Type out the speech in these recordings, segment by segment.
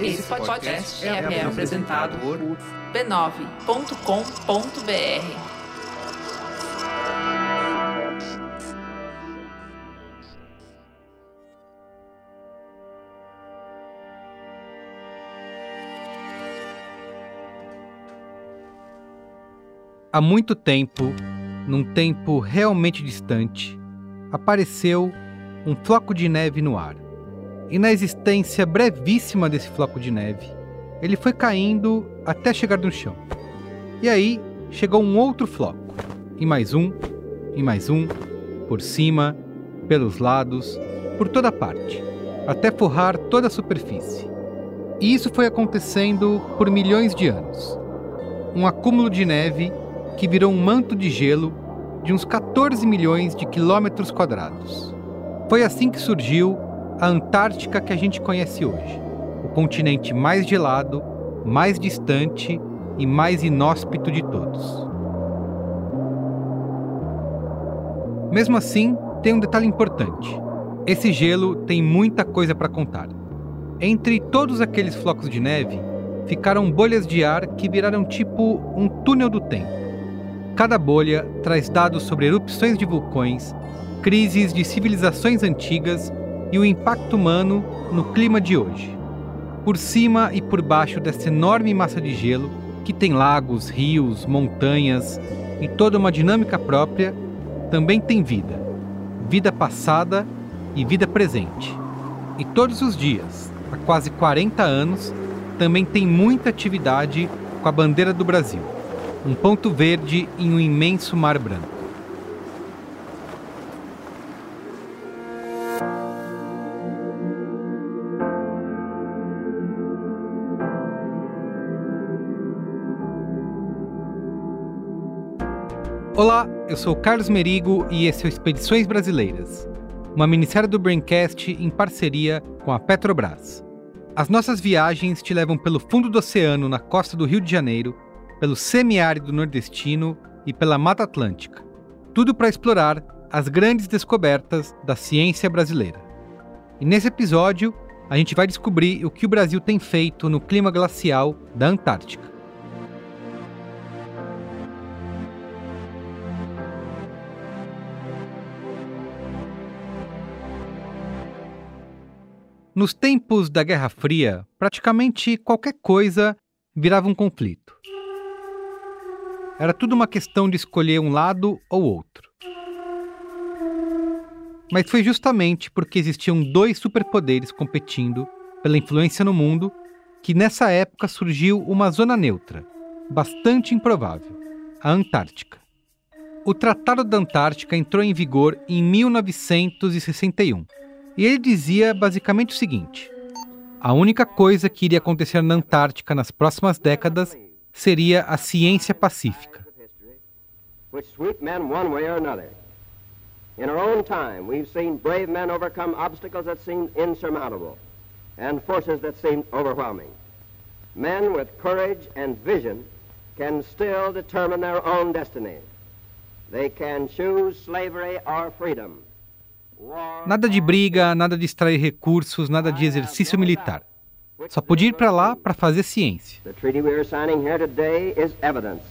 Esse podcast é, é apresentado por b9.com.br. Há muito tempo, num tempo realmente distante, apareceu um floco de neve no ar. E na existência brevíssima desse floco de neve, ele foi caindo até chegar no chão. E aí chegou um outro floco, e mais um, e mais um, por cima, pelos lados, por toda parte, até forrar toda a superfície. E isso foi acontecendo por milhões de anos. Um acúmulo de neve que virou um manto de gelo de uns 14 milhões de quilômetros quadrados. Foi assim que surgiu a Antártica que a gente conhece hoje, o continente mais gelado, mais distante e mais inóspito de todos. Mesmo assim, tem um detalhe importante. Esse gelo tem muita coisa para contar. Entre todos aqueles flocos de neve, ficaram bolhas de ar que viraram tipo um túnel do tempo. Cada bolha traz dados sobre erupções de vulcões, crises de civilizações antigas e o impacto humano no clima de hoje. Por cima e por baixo dessa enorme massa de gelo, que tem lagos, rios, montanhas e toda uma dinâmica própria, também tem vida. Vida passada e vida presente. E todos os dias, há quase 40 anos, também tem muita atividade com a bandeira do Brasil um ponto verde em um imenso mar branco. Eu sou Carlos Merigo e esse é o Expedições Brasileiras, uma minissérie do Braincast em parceria com a Petrobras. As nossas viagens te levam pelo fundo do oceano na costa do Rio de Janeiro pelo semiárido nordestino e pela Mata Atlântica. Tudo para explorar as grandes descobertas da ciência brasileira. E nesse episódio, a gente vai descobrir o que o Brasil tem feito no clima glacial da Antártica. Nos tempos da Guerra Fria, praticamente qualquer coisa virava um conflito. Era tudo uma questão de escolher um lado ou outro. Mas foi justamente porque existiam dois superpoderes competindo pela influência no mundo que nessa época surgiu uma zona neutra, bastante improvável, a Antártica. O Tratado da Antártica entrou em vigor em 1961 e ele dizia basicamente o seguinte: a única coisa que iria acontecer na Antártica nas próximas décadas seria a ciência pacífica. In our own time, we've seen brave men overcome obstacles that seemed insurmountable and forces that seemed overwhelming. Men with courage and vision can still determine their own destiny. They can choose slavery or freedom. Nada de briga, nada de extrair recursos, nada de exercício militar. Só podia ir para lá para fazer ciência. The treaty we are signing here today is evidence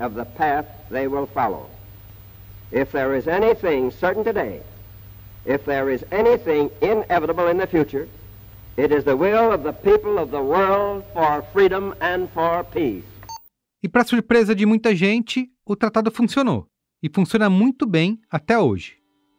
of the path they will follow. If there is anything certain today, if there is anything inevitable in the future, it is the will of the people of the world for freedom and for peace. E para surpresa de muita gente, o tratado funcionou. E funciona muito bem até hoje.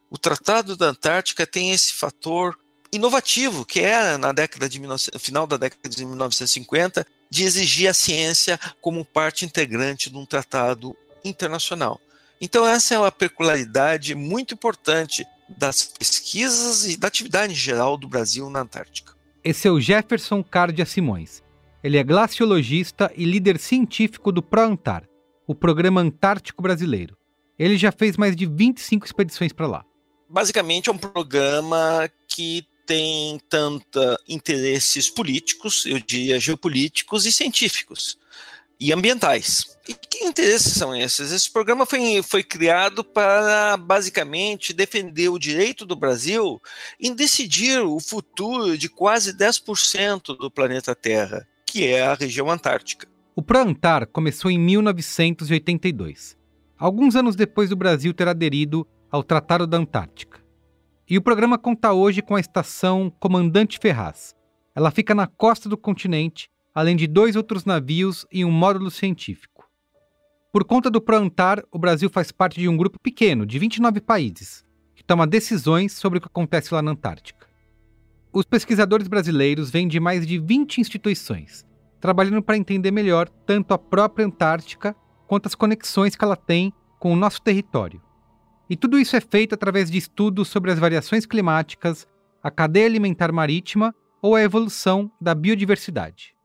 O Tratado da Antártica tem esse fator inovativo, que era na década de final da década de 1950, de exigir a ciência como parte integrante de um tratado internacional. Então essa é uma peculiaridade muito importante das pesquisas e da atividade em geral do Brasil na Antártica. Esse é o Jefferson Cardia Simões. Ele é glaciologista e líder científico do ProAntar, o Programa Antártico Brasileiro. Ele já fez mais de 25 expedições para lá. Basicamente é um programa que tem tanta interesses políticos, eu diria geopolíticos e científicos. e ambientais. E que interesses são esses? Esse programa foi, foi criado para, basicamente, defender o direito do Brasil em decidir o futuro de quase 10% do planeta Terra, que é a região antártica. O ProAntar começou em 1982, alguns anos depois do Brasil ter aderido ao Tratado da Antártica. E o programa conta hoje com a estação Comandante Ferraz. Ela fica na costa do continente, além de dois outros navios e um módulo científico. Por conta do ProAntar, o Brasil faz parte de um grupo pequeno, de 29 países, que toma decisões sobre o que acontece lá na Antártica. Os pesquisadores brasileiros vêm de mais de 20 instituições, trabalhando para entender melhor tanto a própria Antártica quanto as conexões que ela tem com o nosso território. E tudo isso é feito através de estudos sobre as variações climáticas, a cadeia alimentar marítima ou a evolução da biodiversidade.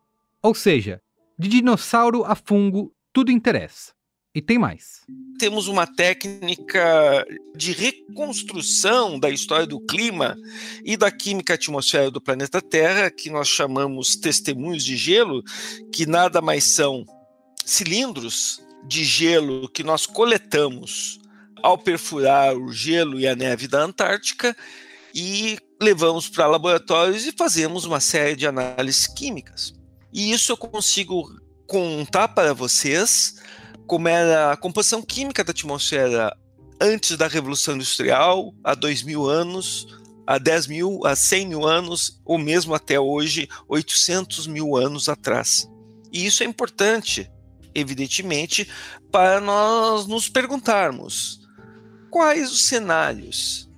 Ou seja, de dinossauro a fungo, tudo interessa. E tem mais. Temos uma técnica de reconstrução da história do clima e da química atmosférica do planeta Terra, que nós chamamos testemunhos de gelo, que nada mais são cilindros de gelo que nós coletamos ao perfurar o gelo e a neve da Antártica e levamos para laboratórios e fazemos uma série de análises químicas. E isso eu consigo contar para vocês como era a composição química da atmosfera antes da Revolução Industrial, há dois mil anos, há 10 mil, há 100 mil anos, ou mesmo até hoje, 800 mil anos atrás. E isso é importante, evidentemente, para nós nos perguntarmos quais os cenários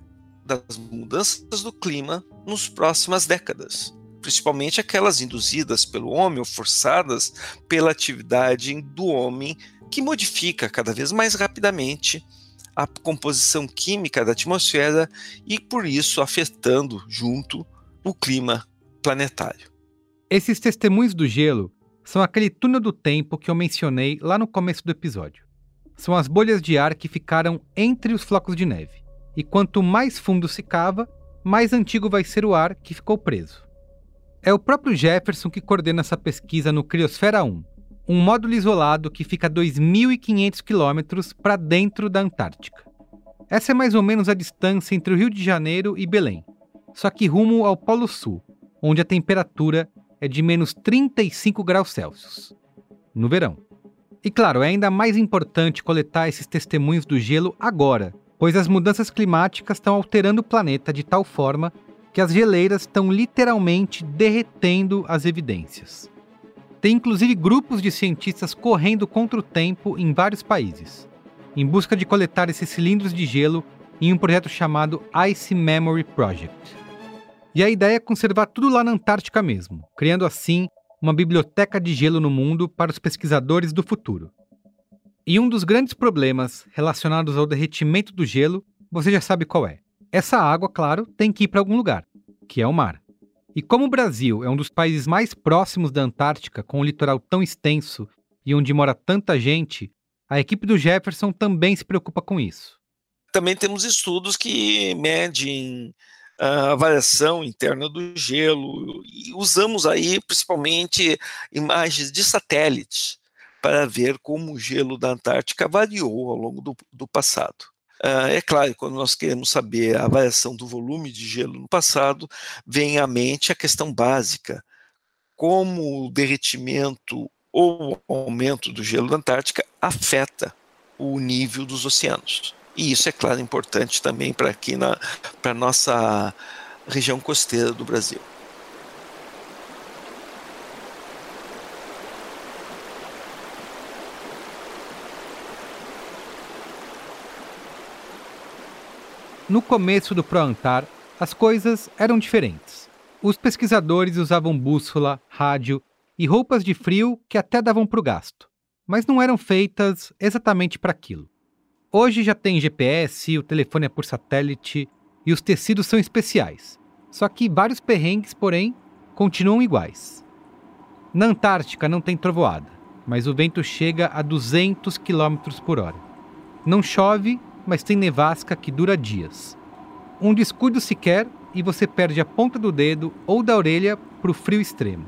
das mudanças do clima nos próximas décadas principalmente aquelas induzidas pelo homem ou forçadas pela atividade do homem que modifica cada vez mais rapidamente a composição química da atmosfera e, por isso, afetando junto o clima planetário. Esses testemunhos do gelo são aquele túnel do tempo que eu mencionei lá no começo do episódio. São as bolhas de ar que ficaram entre os flocos de neve. E quanto mais fundo se cava, mais antigo vai ser o ar que ficou preso. É o próprio Jefferson que coordena essa pesquisa no Criosfera 1, um módulo isolado que fica a 2.500 quilômetros para dentro da Antártica. Essa é mais ou menos a distância entre o Rio de Janeiro e Belém, só que rumo ao Polo Sul, onde a temperatura é de menos 35 graus Celsius, no verão. E claro, é ainda mais importante coletar esses testemunhos do gelo agora, pois as mudanças climáticas estão alterando o planeta de tal forma que as geleiras estão literalmente derretendo as evidências. Tem inclusive grupos de cientistas correndo contra o tempo em vários países, em busca de coletar esses cilindros de gelo em um projeto chamado Ice Memory Project. E a ideia é conservar tudo lá na Antártica mesmo, criando assim uma biblioteca de gelo no mundo para os pesquisadores do futuro. E um dos grandes problemas relacionados ao derretimento do gelo, você já sabe qual é. Essa água, claro, tem que ir para algum lugar, que é o mar. E como o Brasil é um dos países mais próximos da Antártica, com um litoral tão extenso e onde mora tanta gente, a equipe do Jefferson também se preocupa com isso. Também temos estudos que medem a variação interna do gelo e usamos aí principalmente imagens de satélite para ver como o gelo da Antártica variou ao longo do, do passado. Uh, é claro, quando nós queremos saber a variação do volume de gelo no passado, vem à mente a questão básica: como o derretimento ou o aumento do gelo da Antártica afeta o nível dos oceanos. E isso, é claro, importante também para aqui na para nossa região costeira do Brasil. No começo do ProAntar, as coisas eram diferentes. Os pesquisadores usavam bússola, rádio e roupas de frio que até davam para o gasto, mas não eram feitas exatamente para aquilo. Hoje já tem GPS, o telefone é por satélite e os tecidos são especiais. Só que vários perrengues, porém, continuam iguais. Na Antártica não tem trovoada, mas o vento chega a 200 km por hora. Não chove mas tem nevasca que dura dias. Um descuido sequer e você perde a ponta do dedo ou da orelha para o frio extremo.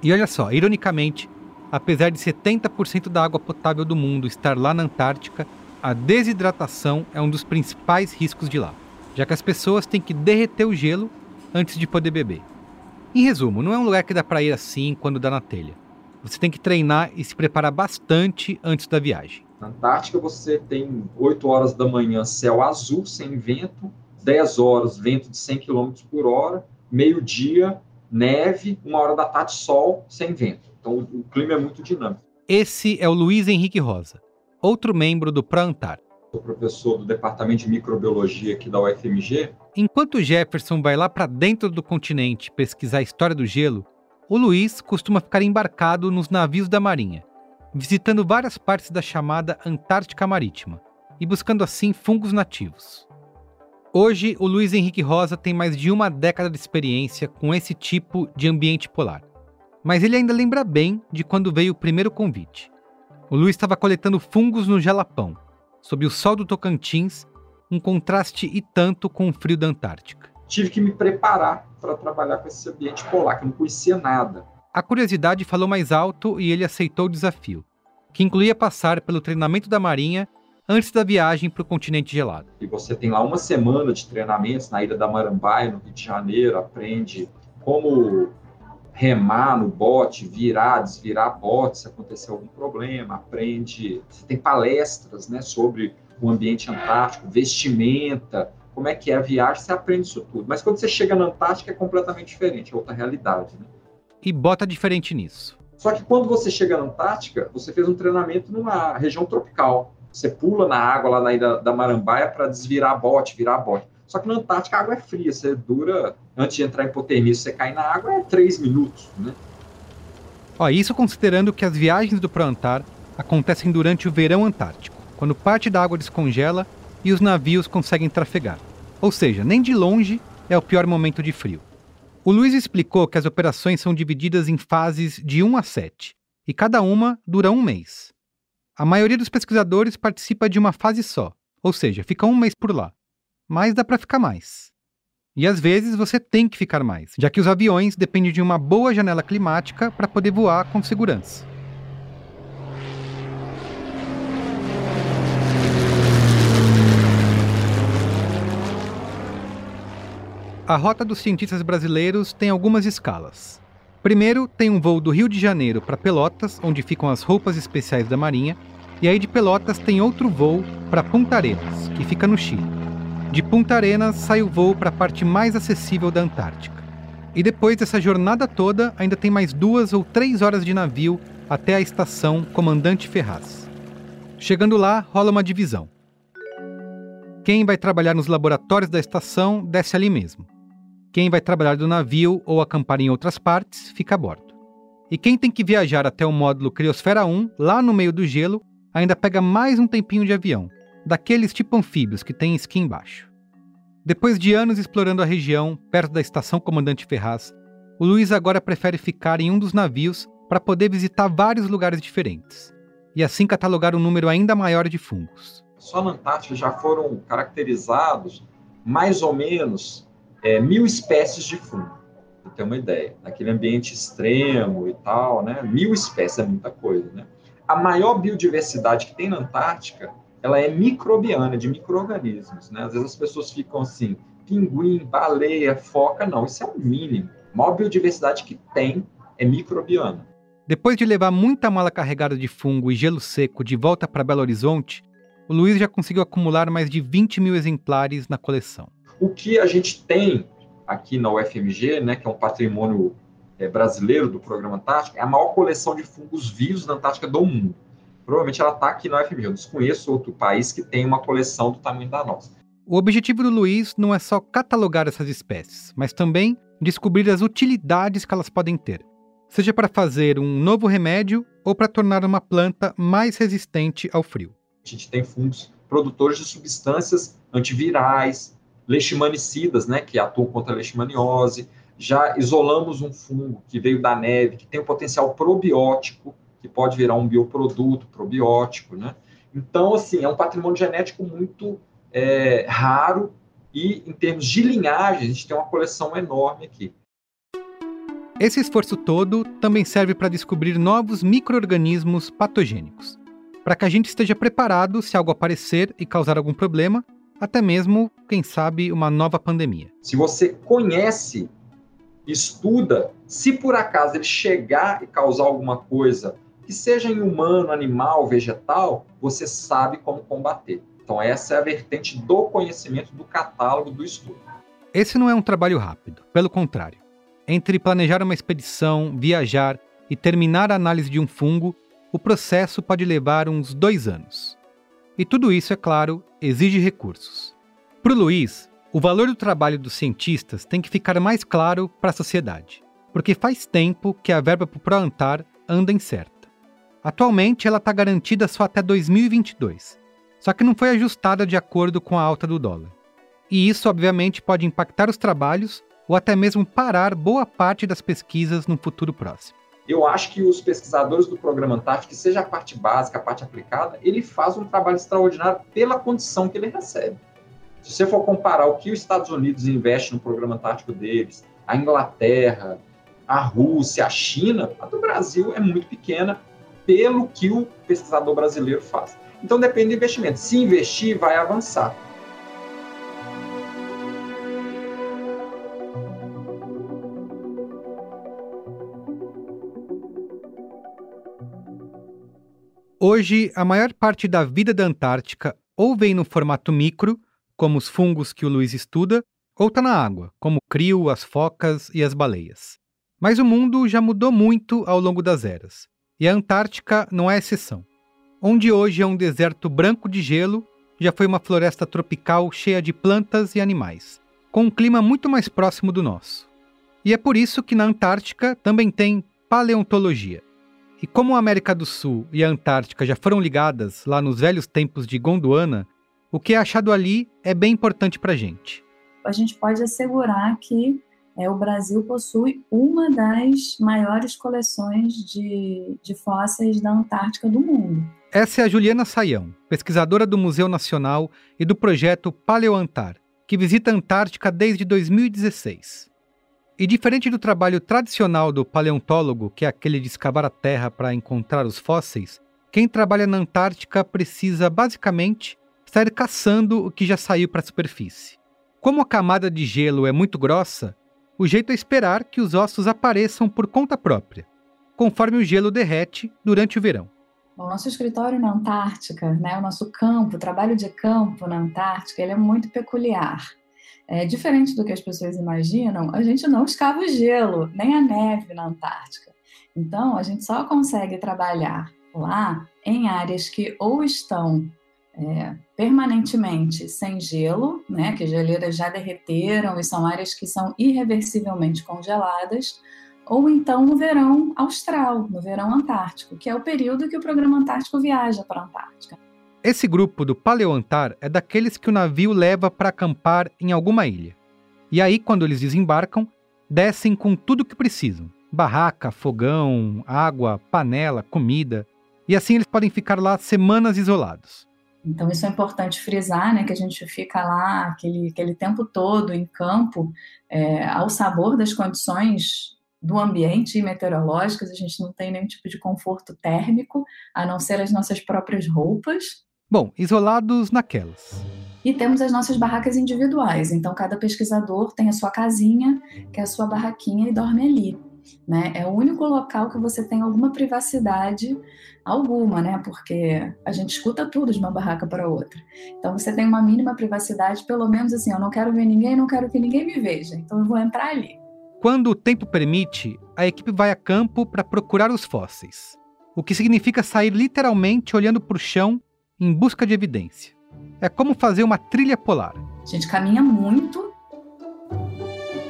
E olha só, ironicamente, apesar de 70% da água potável do mundo estar lá na Antártica, a desidratação é um dos principais riscos de lá, já que as pessoas têm que derreter o gelo antes de poder beber. Em resumo, não é um lugar que dá para ir assim quando dá na telha. Você tem que treinar e se preparar bastante antes da viagem. Na Antártica você tem 8 horas da manhã céu azul, sem vento, 10 horas vento de 100 km por hora, meio-dia neve, uma hora da tarde sol, sem vento. Então o clima é muito dinâmico. Esse é o Luiz Henrique Rosa, outro membro do ProAntar. Sou professor do Departamento de Microbiologia aqui da UFMG. Enquanto Jefferson vai lá para dentro do continente pesquisar a história do gelo, o Luiz costuma ficar embarcado nos navios da Marinha, visitando várias partes da chamada Antártica Marítima e buscando assim fungos nativos. Hoje, o Luiz Henrique Rosa tem mais de uma década de experiência com esse tipo de ambiente polar. Mas ele ainda lembra bem de quando veio o primeiro convite. O Luiz estava coletando fungos no Jalapão, sob o sol do Tocantins, um contraste e tanto com o frio da Antártica. Tive que me preparar para trabalhar com esse ambiente polar, que eu não conhecia nada. A curiosidade falou mais alto e ele aceitou o desafio, que incluía passar pelo treinamento da Marinha antes da viagem para o continente gelado. E você tem lá uma semana de treinamentos na Ilha da Marambaia, no Rio de Janeiro, aprende como remar no bote, virar, desvirar bote se acontecer algum problema, aprende, você tem palestras, né, sobre o ambiente antártico, vestimenta, como é que é a viagem, você aprende isso tudo. Mas quando você chega na Antártica é completamente diferente, é outra realidade, né? E bota diferente nisso. Só que quando você chega na Antártica, você fez um treinamento numa região tropical. Você pula na água lá na ilha da Marambaia para desvirar bote, virar bote. Só que na Antártica a água é fria, você dura, antes de entrar em hipotermia, você cai na água, é três minutos, né? Ó, isso considerando que as viagens do ProAntar acontecem durante o verão antártico, quando parte da água descongela e os navios conseguem trafegar. Ou seja, nem de longe é o pior momento de frio. O Luiz explicou que as operações são divididas em fases de 1 a 7, e cada uma dura um mês. A maioria dos pesquisadores participa de uma fase só, ou seja, fica um mês por lá mas dá para ficar mais. E às vezes você tem que ficar mais, já que os aviões dependem de uma boa janela climática para poder voar com segurança. A rota dos cientistas brasileiros tem algumas escalas. Primeiro, tem um voo do Rio de Janeiro para Pelotas, onde ficam as roupas especiais da Marinha, e aí de Pelotas tem outro voo para Punta Arenas, que fica no Chile. De Punta Arenas sai o voo para a parte mais acessível da Antártica. E depois dessa jornada toda, ainda tem mais duas ou três horas de navio até a estação Comandante Ferraz. Chegando lá, rola uma divisão. Quem vai trabalhar nos laboratórios da estação desce ali mesmo. Quem vai trabalhar do navio ou acampar em outras partes fica a bordo. E quem tem que viajar até o módulo Criosfera 1, lá no meio do gelo, ainda pega mais um tempinho de avião, daqueles tipo anfíbios que tem esqui embaixo. Depois de anos explorando a região, perto da estação Comandante Ferraz, o Luiz agora prefere ficar em um dos navios para poder visitar vários lugares diferentes e assim catalogar um número ainda maior de fungos. Só na Antártica já foram caracterizados mais ou menos é, mil espécies de fungo, para ter uma ideia. Naquele ambiente extremo e tal, né? Mil espécies é muita coisa, né? A maior biodiversidade que tem na Antártica ela é microbiana, de micro-organismos. Né? Às vezes as pessoas ficam assim, pinguim, baleia, foca, não, isso é o mínimo. A maior biodiversidade que tem é microbiana. Depois de levar muita mala carregada de fungo e gelo seco de volta para Belo Horizonte, o Luiz já conseguiu acumular mais de 20 mil exemplares na coleção. O que a gente tem aqui na UFMG, né, que é um patrimônio é, brasileiro do Programa Antártico, é a maior coleção de fungos vivos na Antártica do mundo. Provavelmente ela está aqui na UFMG. Eu desconheço outro país que tem uma coleção do tamanho da nossa. O objetivo do Luiz não é só catalogar essas espécies, mas também descobrir as utilidades que elas podem ter, seja para fazer um novo remédio ou para tornar uma planta mais resistente ao frio. A gente tem fungos produtores de substâncias antivirais, leishmanicidas, né, que atuam contra a leishmaniose. Já isolamos um fungo que veio da neve, que tem um potencial probiótico, que pode virar um bioproduto probiótico, né? Então, assim, é um patrimônio genético muito é, raro e, em termos de linhagem, a gente tem uma coleção enorme aqui. Esse esforço todo também serve para descobrir novos micro-organismos patogênicos, para que a gente esteja preparado se algo aparecer e causar algum problema, até mesmo, quem sabe, uma nova pandemia. Se você conhece, estuda, se por acaso ele chegar e causar alguma coisa, que seja em humano, animal, vegetal, você sabe como combater. Então, essa é a vertente do conhecimento, do catálogo, do estudo. Esse não é um trabalho rápido, pelo contrário. Entre planejar uma expedição, viajar e terminar a análise de um fungo, o processo pode levar uns dois anos. E tudo isso, é claro, exige recursos. Para o Luiz, o valor do trabalho dos cientistas tem que ficar mais claro para a sociedade, porque faz tempo que a verba para o ProAntar anda incerta. Atualmente, ela está garantida só até 2022, só que não foi ajustada de acordo com a alta do dólar. E isso, obviamente, pode impactar os trabalhos ou até mesmo parar boa parte das pesquisas no futuro próximo. Eu acho que os pesquisadores do programa Antártico, seja a parte básica, a parte aplicada, ele faz um trabalho extraordinário pela condição que ele recebe. Se você for comparar o que os Estados Unidos investe no programa Antártico deles, a Inglaterra, a Rússia, a China, a do Brasil é muito pequena pelo que o pesquisador brasileiro faz. Então depende do investimento. Se investir, vai avançar. Hoje, a maior parte da vida da Antártica ou vem no formato micro, como os fungos que o Luiz estuda, ou está na água, como o crio, as focas e as baleias. Mas o mundo já mudou muito ao longo das eras, e a Antártica não é exceção. Onde hoje é um deserto branco de gelo, já foi uma floresta tropical cheia de plantas e animais, com um clima muito mais próximo do nosso. E é por isso que na Antártica também tem paleontologia. E como a América do Sul e a Antártica já foram ligadas lá nos velhos tempos de Gondwana, o que é achado ali é bem importante para a gente. A gente pode assegurar que é, o Brasil possui uma das maiores coleções de, de fósseis da Antártica do mundo. Essa é a Juliana Saião, pesquisadora do Museu Nacional e do projeto Paleoantar, que visita a Antártica desde 2016. E diferente do trabalho tradicional do paleontólogo, que é aquele de escavar a terra para encontrar os fósseis, quem trabalha na Antártica precisa basicamente sair caçando o que já saiu para a superfície. Como a camada de gelo é muito grossa, o jeito é esperar que os ossos apareçam por conta própria, conforme o gelo derrete durante o verão. O nosso escritório na Antártica, né, o nosso campo, o trabalho de campo na Antártica, ele é muito peculiar. É, diferente do que as pessoas imaginam, a gente não escava o gelo, nem a neve na Antártica. Então, a gente só consegue trabalhar lá em áreas que ou estão é, permanentemente sem gelo, né, que as geleiras já derreteram e são áreas que são irreversivelmente congeladas, ou então no verão austral, no verão antártico, que é o período que o programa Antártico viaja para a Antártica. Esse grupo do Paleoantar é daqueles que o navio leva para acampar em alguma ilha. E aí, quando eles desembarcam, descem com tudo o que precisam: barraca, fogão, água, panela, comida. E assim eles podem ficar lá semanas isolados. Então, isso é importante frisar, né, que a gente fica lá aquele, aquele tempo todo em campo, é, ao sabor das condições do ambiente e meteorológicas, a gente não tem nenhum tipo de conforto térmico, a não ser as nossas próprias roupas. Bom, isolados naquelas. E temos as nossas barracas individuais. Então, cada pesquisador tem a sua casinha, que é a sua barraquinha, e dorme ali. Né? É o único local que você tem alguma privacidade alguma, né? Porque a gente escuta tudo de uma barraca para outra. Então você tem uma mínima privacidade, pelo menos assim, eu não quero ver ninguém, não quero que ninguém me veja. Então eu vou entrar ali. Quando o tempo permite, a equipe vai a campo para procurar os fósseis. O que significa sair literalmente olhando para o chão em busca de evidência. É como fazer uma trilha polar. A gente caminha muito.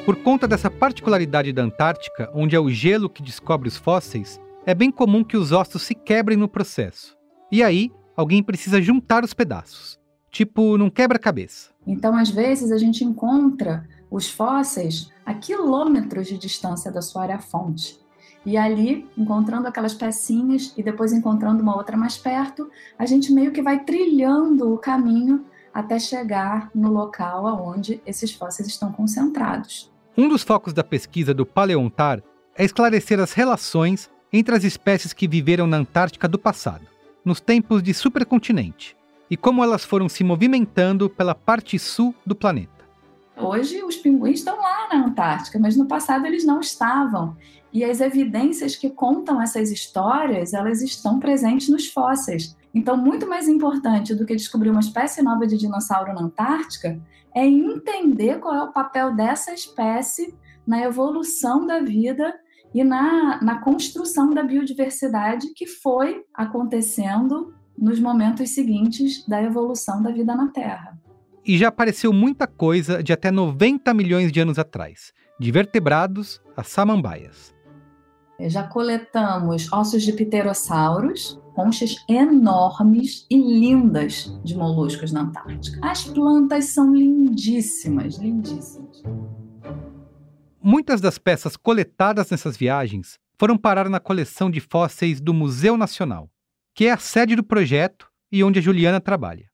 Por conta dessa particularidade da Antártica, onde é o gelo que descobre os fósseis, é bem comum que os ossos se quebrem no processo. E aí, alguém precisa juntar os pedaços. Tipo num quebra-cabeça. Então, às vezes, a gente encontra os fósseis a quilômetros de distância da sua área-fonte. E ali, encontrando aquelas pecinhas e depois encontrando uma outra mais perto, a gente meio que vai trilhando o caminho até chegar no local onde esses fósseis estão concentrados. Um dos focos da pesquisa do Paleontar é esclarecer as relações entre as espécies que viveram na Antártica do passado, nos tempos de supercontinente, e como elas foram se movimentando pela parte sul do planeta. Hoje os pinguins estão lá na Antártica, mas no passado eles não estavam. E as evidências que contam essas histórias, elas estão presentes nos fósseis. Então, muito mais importante do que descobrir uma espécie nova de dinossauro na Antártica é entender qual é o papel dessa espécie na evolução da vida e na, na construção da biodiversidade que foi acontecendo nos momentos seguintes da evolução da vida na Terra. E já apareceu muita coisa de até 90 milhões de anos atrás, de vertebrados a samambaias. Já coletamos ossos de pterossauros, conchas enormes e lindas de moluscos na Antártica. As plantas são lindíssimas, lindíssimas. Muitas das peças coletadas nessas viagens foram parar na coleção de fósseis do Museu Nacional, que é a sede do projeto e onde a Juliana trabalha.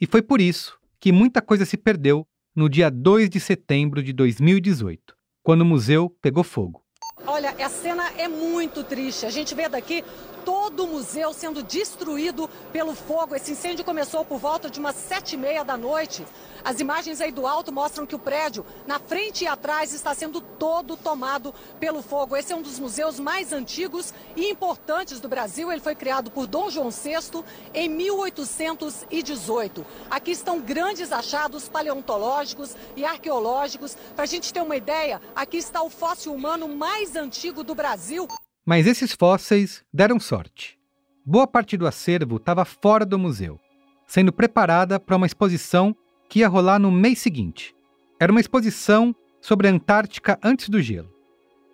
E foi por isso que muita coisa se perdeu no dia 2 de setembro de 2018, quando o museu pegou fogo. Olha, a cena é muito triste. A gente vê daqui todo o museu sendo destruído pelo fogo. Esse incêndio começou por volta de umas sete e meia da noite. As imagens aí do alto mostram que o prédio, na frente e atrás, está sendo todo tomado pelo fogo. Esse é um dos museus mais antigos e importantes do Brasil. Ele foi criado por Dom João VI em 1818. Aqui estão grandes achados paleontológicos e arqueológicos. Para a gente ter uma ideia, aqui está o fóssil humano mais antigo do Brasil. Mas esses fósseis deram sorte. Boa parte do acervo estava fora do museu, sendo preparada para uma exposição que ia rolar no mês seguinte. Era uma exposição sobre a Antártica antes do gelo.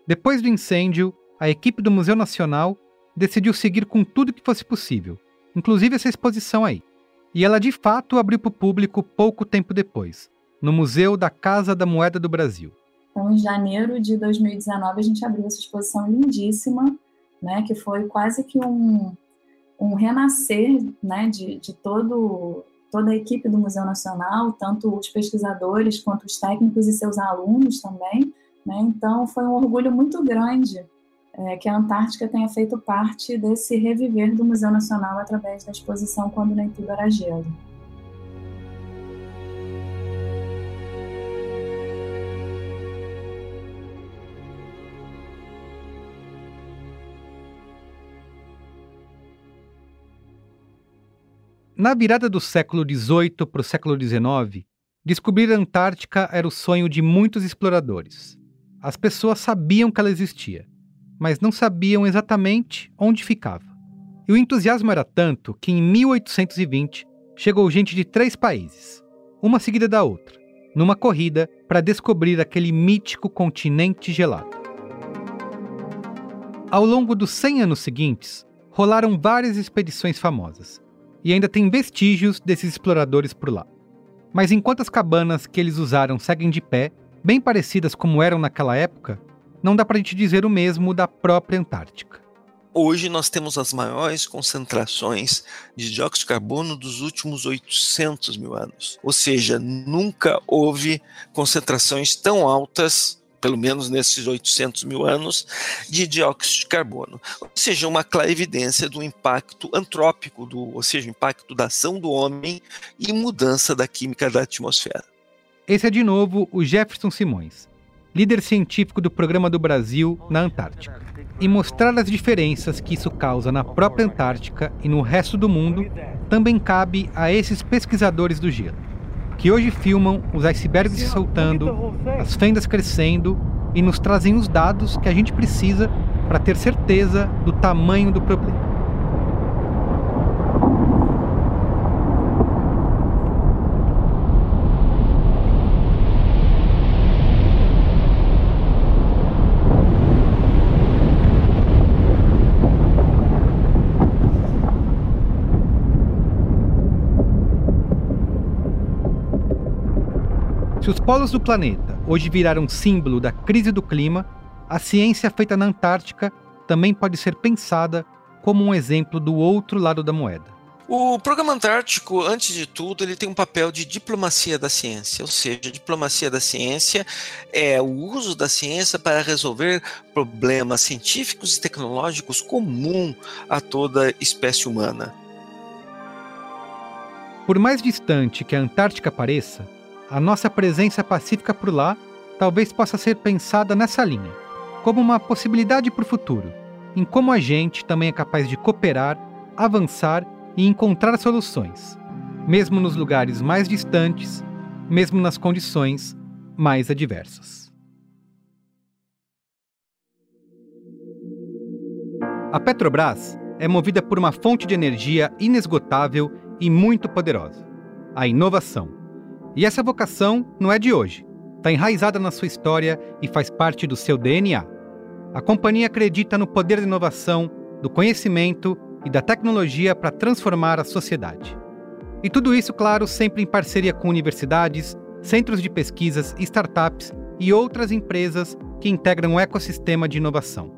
Depois do incêndio, a equipe do Museu Nacional decidiu seguir com tudo que fosse possível, inclusive essa exposição aí. E ela de fato abriu para o público pouco tempo depois, no Museu da Casa da Moeda do Brasil. Em janeiro de 2019, a gente abriu essa exposição lindíssima, né, que foi quase que um, um renascer né, de, de todo, toda a equipe do Museu Nacional, tanto os pesquisadores quanto os técnicos e seus alunos também. Né? Então, foi um orgulho muito grande é, que a Antártica tenha feito parte desse reviver do Museu Nacional através da exposição Quando Nem Tudo Era Gelo. Na virada do século XVIII para o século XIX, descobrir a Antártica era o sonho de muitos exploradores. As pessoas sabiam que ela existia, mas não sabiam exatamente onde ficava. E o entusiasmo era tanto que em 1820 chegou gente de três países, uma seguida da outra, numa corrida para descobrir aquele mítico continente gelado. Ao longo dos 100 anos seguintes, rolaram várias expedições famosas, e ainda tem vestígios desses exploradores por lá. Mas enquanto as cabanas que eles usaram seguem de pé, bem parecidas como eram naquela época, não dá para gente dizer o mesmo da própria Antártica. Hoje nós temos as maiores concentrações de dióxido de carbono dos últimos 800 mil anos. Ou seja, nunca houve concentrações tão altas pelo menos nesses 800 mil anos, de dióxido de carbono. Ou seja, uma clara evidência do impacto antrópico, do, ou seja, impacto da ação do homem e mudança da química da atmosfera. Esse é de novo o Jefferson Simões, líder científico do Programa do Brasil na Antártica. E mostrar as diferenças que isso causa na própria Antártica e no resto do mundo também cabe a esses pesquisadores do gelo que hoje filmam os icebergs se soltando, as fendas crescendo e nos trazem os dados que a gente precisa para ter certeza do tamanho do problema. Se os polos do planeta hoje viraram símbolo da crise do clima, a ciência feita na Antártica também pode ser pensada como um exemplo do outro lado da moeda. O Programa Antártico, antes de tudo, ele tem um papel de diplomacia da ciência, ou seja, a diplomacia da ciência é o uso da ciência para resolver problemas científicos e tecnológicos comum a toda espécie humana. Por mais distante que a Antártica pareça, a nossa presença pacífica por lá talvez possa ser pensada nessa linha, como uma possibilidade para o futuro, em como a gente também é capaz de cooperar, avançar e encontrar soluções, mesmo nos lugares mais distantes, mesmo nas condições mais adversas. A Petrobras é movida por uma fonte de energia inesgotável e muito poderosa: a inovação. E essa vocação não é de hoje, está enraizada na sua história e faz parte do seu DNA. A companhia acredita no poder da inovação, do conhecimento e da tecnologia para transformar a sociedade. E tudo isso, claro, sempre em parceria com universidades, centros de pesquisas, startups e outras empresas que integram o ecossistema de inovação.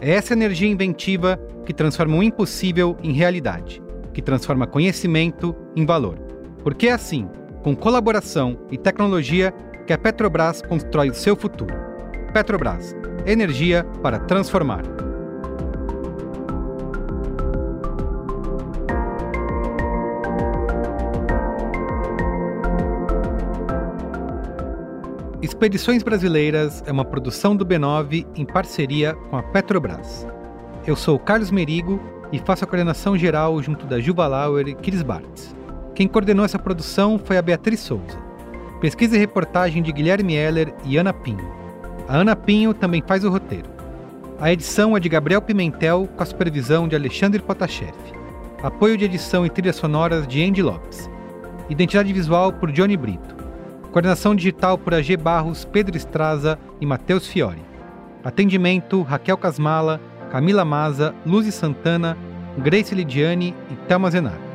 É essa energia inventiva que transforma o impossível em realidade, que transforma conhecimento em valor. Porque é assim, com colaboração e tecnologia, que a Petrobras constrói o seu futuro. Petrobras, energia para transformar. Expedições Brasileiras é uma produção do B9 em parceria com a Petrobras. Eu sou Carlos Merigo e faço a coordenação geral junto da Juba Lauer e Chris Bartz. Quem coordenou essa produção foi a Beatriz Souza. Pesquisa e reportagem de Guilherme Heller e Ana Pinho. A Ana Pinho também faz o roteiro. A edição é de Gabriel Pimentel com a supervisão de Alexandre Potashev. Apoio de edição e trilhas sonoras de Andy Lopes. Identidade visual por Johnny Brito. Coordenação digital por AG Barros, Pedro Estraza e Matheus Fiore. Atendimento Raquel Casmala, Camila Maza, Luzi Santana, Grace Lidiane e Thelma Zenar.